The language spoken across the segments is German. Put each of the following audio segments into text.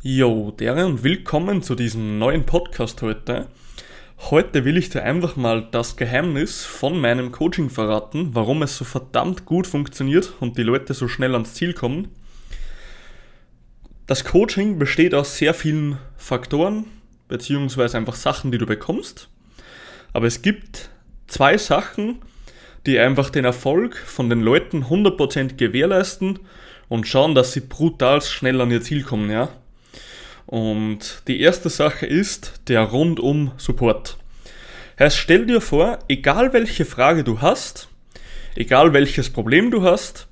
Jo, dere und willkommen zu diesem neuen Podcast heute. Heute will ich dir einfach mal das Geheimnis von meinem Coaching verraten, warum es so verdammt gut funktioniert und die Leute so schnell ans Ziel kommen. Das Coaching besteht aus sehr vielen Faktoren, beziehungsweise einfach Sachen, die du bekommst. Aber es gibt zwei Sachen, die einfach den Erfolg von den Leuten 100% gewährleisten und schauen, dass sie brutal schnell an ihr Ziel kommen, ja. Und die erste Sache ist der rundum Support. Heißt, stell dir vor, egal welche Frage du hast, egal welches Problem du hast,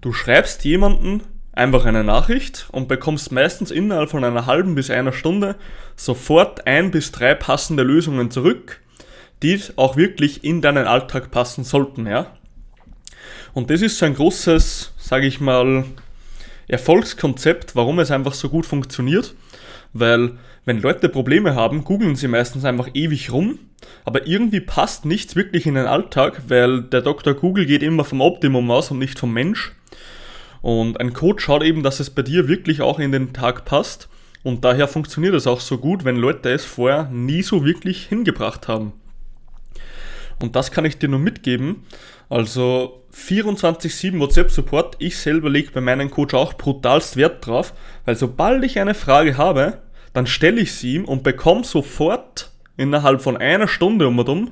du schreibst jemanden einfach eine Nachricht und bekommst meistens innerhalb von einer halben bis einer Stunde sofort ein bis drei passende Lösungen zurück, die auch wirklich in deinen Alltag passen sollten, ja. Und das ist so ein großes, sage ich mal, Erfolgskonzept, warum es einfach so gut funktioniert weil wenn Leute Probleme haben, googeln sie meistens einfach ewig rum, aber irgendwie passt nichts wirklich in den Alltag, weil der Dr. Google geht immer vom Optimum aus und nicht vom Mensch. Und ein Coach schaut eben, dass es bei dir wirklich auch in den Tag passt. Und daher funktioniert es auch so gut, wenn Leute es vorher nie so wirklich hingebracht haben. Und das kann ich dir nur mitgeben. Also 24-7 WhatsApp-Support. Ich selber lege bei meinem Coach auch brutalst Wert drauf, weil sobald ich eine Frage habe, dann stelle ich sie ihm und bekomme sofort innerhalb von einer Stunde um und um,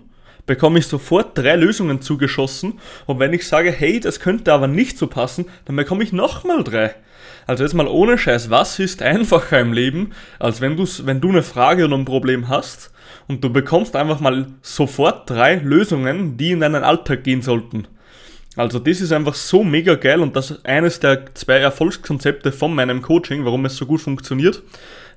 bekomme ich sofort drei Lösungen zugeschossen. Und wenn ich sage, hey, das könnte aber nicht so passen, dann bekomme ich nochmal drei. Also jetzt mal ohne Scheiß, was ist einfacher im Leben, als wenn du, wenn du eine Frage oder ein Problem hast und du bekommst einfach mal sofort drei Lösungen, die in deinen Alltag gehen sollten. Also das ist einfach so mega geil und das ist eines der zwei Erfolgskonzepte von meinem Coaching, warum es so gut funktioniert,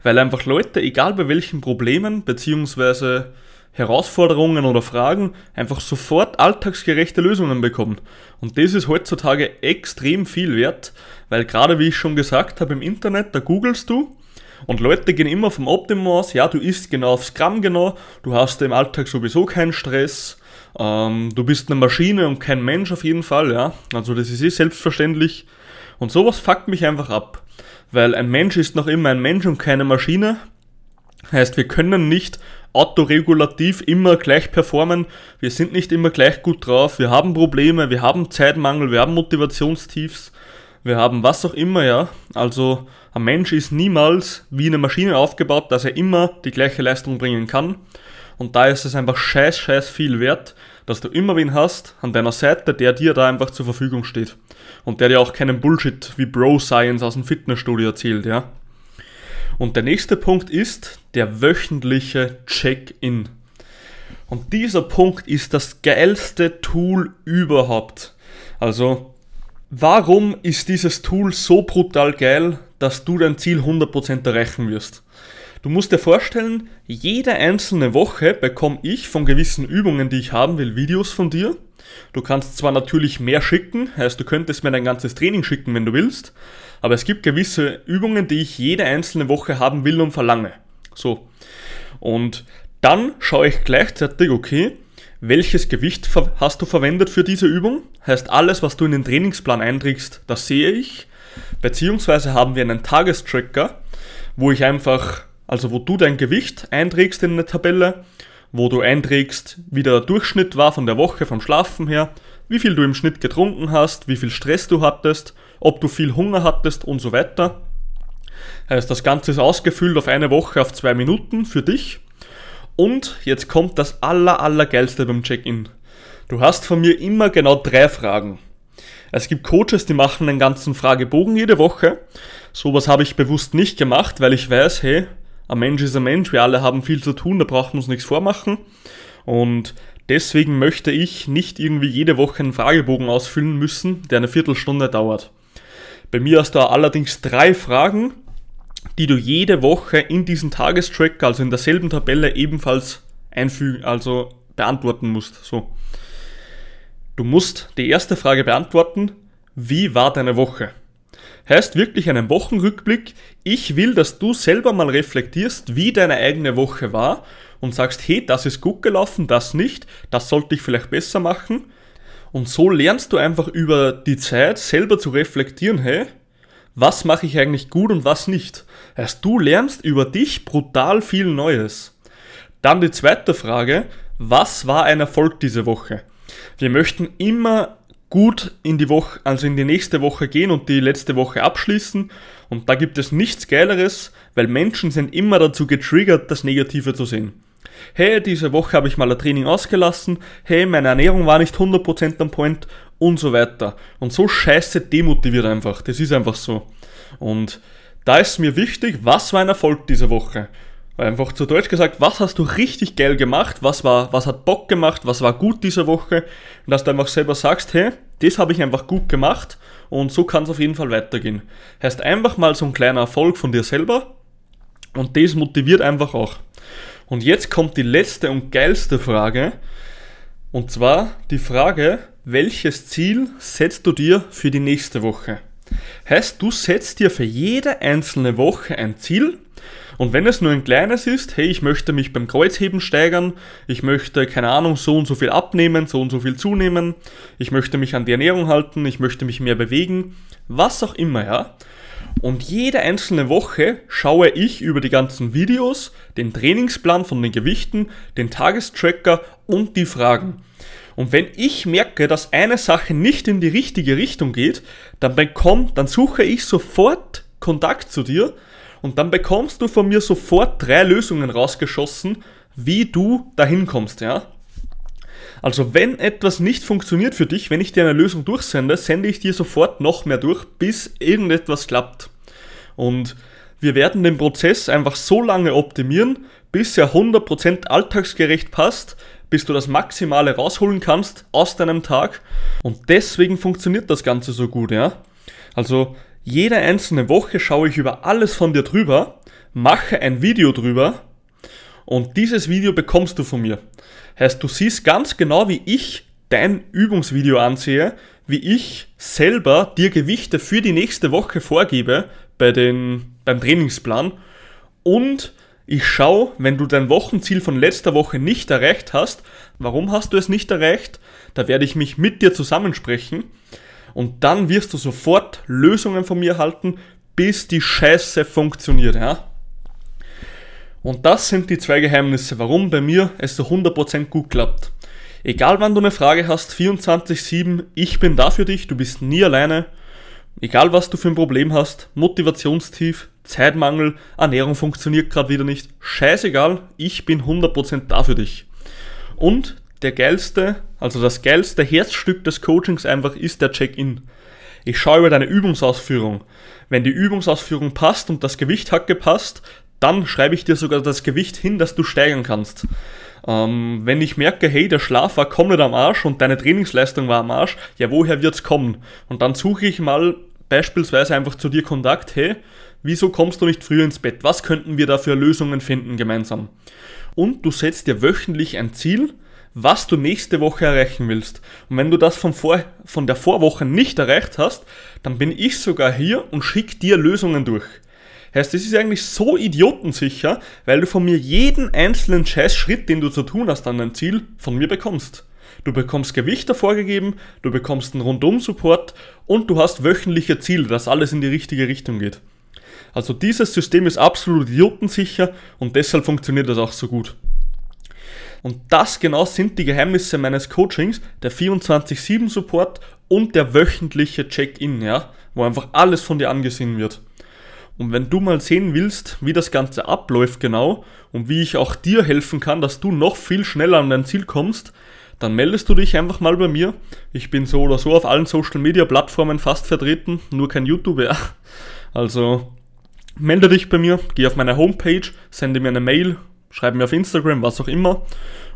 weil einfach Leute, egal bei welchen Problemen bzw. Herausforderungen oder Fragen, einfach sofort alltagsgerechte Lösungen bekommen. Und das ist heutzutage extrem viel wert, weil gerade wie ich schon gesagt habe im Internet, da googelst du und Leute gehen immer vom Optimum aus, ja, du isst genau aufs Gramm genau, du hast im Alltag sowieso keinen Stress, ähm, du bist eine Maschine und kein Mensch auf jeden Fall, ja. Also das ist eh selbstverständlich. Und sowas fuckt mich einfach ab. Weil ein Mensch ist noch immer ein Mensch und keine Maschine. Heißt, wir können nicht autoregulativ immer gleich performen. Wir sind nicht immer gleich gut drauf. Wir haben Probleme, wir haben Zeitmangel, wir haben Motivationstiefs, wir haben was auch immer, ja. Also ein Mensch ist niemals wie eine Maschine aufgebaut, dass er immer die gleiche Leistung bringen kann. Und da ist es einfach scheiß, scheiß viel wert, dass du immer wen hast an deiner Seite, der dir da einfach zur Verfügung steht. Und der dir auch keinen Bullshit wie Bro Science aus dem Fitnessstudio erzählt, ja. Und der nächste Punkt ist der wöchentliche Check-in. Und dieser Punkt ist das geilste Tool überhaupt. Also, warum ist dieses Tool so brutal geil, dass du dein Ziel 100% erreichen wirst? Du musst dir vorstellen, jede einzelne Woche bekomme ich von gewissen Übungen, die ich haben will, Videos von dir. Du kannst zwar natürlich mehr schicken, heißt du könntest mir dein ganzes Training schicken, wenn du willst, aber es gibt gewisse Übungen, die ich jede einzelne Woche haben will und verlange. So. Und dann schaue ich gleichzeitig, okay, welches Gewicht hast du verwendet für diese Übung? Heißt, alles, was du in den Trainingsplan einträgst, das sehe ich. Beziehungsweise haben wir einen Tagestracker, wo ich einfach also wo du dein Gewicht einträgst in eine Tabelle, wo du einträgst, wie der Durchschnitt war von der Woche vom Schlafen her, wie viel du im Schnitt getrunken hast, wie viel Stress du hattest, ob du viel Hunger hattest und so weiter. Heißt, das Ganze ist ausgefüllt auf eine Woche auf zwei Minuten für dich. Und jetzt kommt das aller, allergeilste beim Check-in. Du hast von mir immer genau drei Fragen. Es gibt Coaches, die machen einen ganzen Fragebogen jede Woche. Sowas habe ich bewusst nicht gemacht, weil ich weiß, hey, ein Mensch ist ein Mensch, wir alle haben viel zu tun, da brauchen wir uns nichts vormachen. Und deswegen möchte ich nicht irgendwie jede Woche einen Fragebogen ausfüllen müssen, der eine Viertelstunde dauert. Bei mir hast du allerdings drei Fragen, die du jede Woche in diesen Tagestracker, also in derselben Tabelle ebenfalls einfügen, also beantworten musst. So. Du musst die erste Frage beantworten, wie war deine Woche? heißt wirklich einen Wochenrückblick. Ich will, dass du selber mal reflektierst, wie deine eigene Woche war und sagst, hey, das ist gut gelaufen, das nicht, das sollte ich vielleicht besser machen. Und so lernst du einfach über die Zeit selber zu reflektieren, hey, was mache ich eigentlich gut und was nicht. Heißt, du lernst über dich brutal viel Neues. Dann die zweite Frage, was war ein Erfolg diese Woche? Wir möchten immer gut in die Woche, also in die nächste Woche gehen und die letzte Woche abschließen. Und da gibt es nichts Geileres, weil Menschen sind immer dazu getriggert, das Negative zu sehen. Hey, diese Woche habe ich mal ein Training ausgelassen. Hey, meine Ernährung war nicht 100% am Point und so weiter. Und so scheiße demotiviert einfach. Das ist einfach so. Und da ist mir wichtig, was war ein Erfolg diese Woche? Einfach zu Deutsch gesagt, was hast du richtig geil gemacht? Was war, was hat Bock gemacht? Was war gut diese Woche? Und dass du einfach selber sagst, hey, das habe ich einfach gut gemacht und so kann es auf jeden Fall weitergehen. Heißt einfach mal so ein kleiner Erfolg von dir selber und das motiviert einfach auch. Und jetzt kommt die letzte und geilste Frage. Und zwar die Frage, welches Ziel setzt du dir für die nächste Woche? Heißt, du setzt dir für jede einzelne Woche ein Ziel und wenn es nur ein kleines ist, hey, ich möchte mich beim Kreuzheben steigern, ich möchte, keine Ahnung, so und so viel abnehmen, so und so viel zunehmen, ich möchte mich an die Ernährung halten, ich möchte mich mehr bewegen, was auch immer, ja. Und jede einzelne Woche schaue ich über die ganzen Videos, den Trainingsplan von den Gewichten, den Tagestracker und die Fragen. Und wenn ich merke, dass eine Sache nicht in die richtige Richtung geht, dann bekomme, dann suche ich sofort Kontakt zu dir und dann bekommst du von mir sofort drei Lösungen rausgeschossen, wie du dahin kommst, ja. Also wenn etwas nicht funktioniert für dich, wenn ich dir eine Lösung durchsende, sende ich dir sofort noch mehr durch, bis irgendetwas klappt. Und wir werden den Prozess einfach so lange optimieren, bis er 100% alltagsgerecht passt, bis du das Maximale rausholen kannst aus deinem Tag. Und deswegen funktioniert das Ganze so gut, ja. Also jede einzelne Woche schaue ich über alles von dir drüber, mache ein Video drüber und dieses Video bekommst du von mir. Heißt, du siehst ganz genau, wie ich dein Übungsvideo ansehe, wie ich selber dir Gewichte für die nächste Woche vorgebe bei den, beim Trainingsplan und ich schaue, wenn du dein Wochenziel von letzter Woche nicht erreicht hast, warum hast du es nicht erreicht? Da werde ich mich mit dir zusammensprechen und dann wirst du sofort Lösungen von mir halten, bis die Scheiße funktioniert, ja. Und das sind die zwei Geheimnisse, warum bei mir es so 100% gut klappt. Egal wann du eine Frage hast, 24-7, ich bin da für dich, du bist nie alleine. Egal was du für ein Problem hast, Motivationstief, Zeitmangel, Ernährung funktioniert gerade wieder nicht, scheißegal, ich bin 100% da für dich. Und der geilste, also das geilste Herzstück des Coachings einfach ist der Check-in. Ich schaue über deine Übungsausführung. Wenn die Übungsausführung passt und das Gewicht hat gepasst, dann schreibe ich dir sogar das Gewicht hin, das du steigern kannst. Ähm, wenn ich merke, hey, der Schlaf war komplett am Arsch und deine Trainingsleistung war am Arsch, ja, woher wird's kommen? Und dann suche ich mal beispielsweise einfach zu dir Kontakt, hey, wieso kommst du nicht früher ins Bett? Was könnten wir da für Lösungen finden gemeinsam? Und du setzt dir wöchentlich ein Ziel, was du nächste Woche erreichen willst. Und wenn du das von, vor, von der Vorwoche nicht erreicht hast, dann bin ich sogar hier und schicke dir Lösungen durch. Heißt, das ist eigentlich so idiotensicher, weil du von mir jeden einzelnen Scheißschritt, den du zu tun hast an dein Ziel, von mir bekommst. Du bekommst Gewichte vorgegeben, du bekommst einen Rundum-Support und du hast wöchentliche Ziele, dass alles in die richtige Richtung geht. Also dieses System ist absolut idiotensicher und deshalb funktioniert das auch so gut. Und das genau sind die Geheimnisse meines Coachings, der 24-7 Support und der wöchentliche Check-in, ja, wo einfach alles von dir angesehen wird. Und wenn du mal sehen willst, wie das Ganze abläuft genau und wie ich auch dir helfen kann, dass du noch viel schneller an dein Ziel kommst, dann meldest du dich einfach mal bei mir. Ich bin so oder so auf allen Social Media Plattformen fast vertreten, nur kein YouTube, ja. Also melde dich bei mir, geh auf meine Homepage, sende mir eine Mail schreib mir auf Instagram, was auch immer.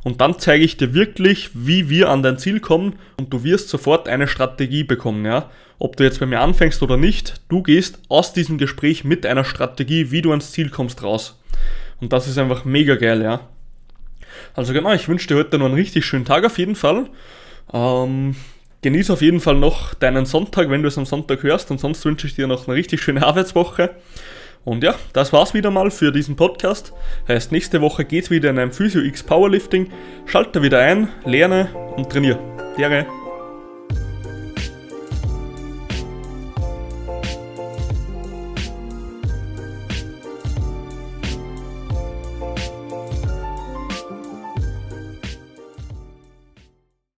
Und dann zeige ich dir wirklich, wie wir an dein Ziel kommen und du wirst sofort eine Strategie bekommen, ja. Ob du jetzt bei mir anfängst oder nicht, du gehst aus diesem Gespräch mit einer Strategie, wie du ans Ziel kommst, raus. Und das ist einfach mega geil, ja. Also genau, ich wünsche dir heute noch einen richtig schönen Tag auf jeden Fall. Ähm, genieß auf jeden Fall noch deinen Sonntag, wenn du es am Sonntag hörst. Und sonst wünsche ich dir noch eine richtig schöne Arbeitswoche. Und ja, das war's wieder mal für diesen Podcast. Heißt, nächste Woche geht's wieder in einem Physio X Powerlifting. Schalte wieder ein, lerne und trainiere. Dere.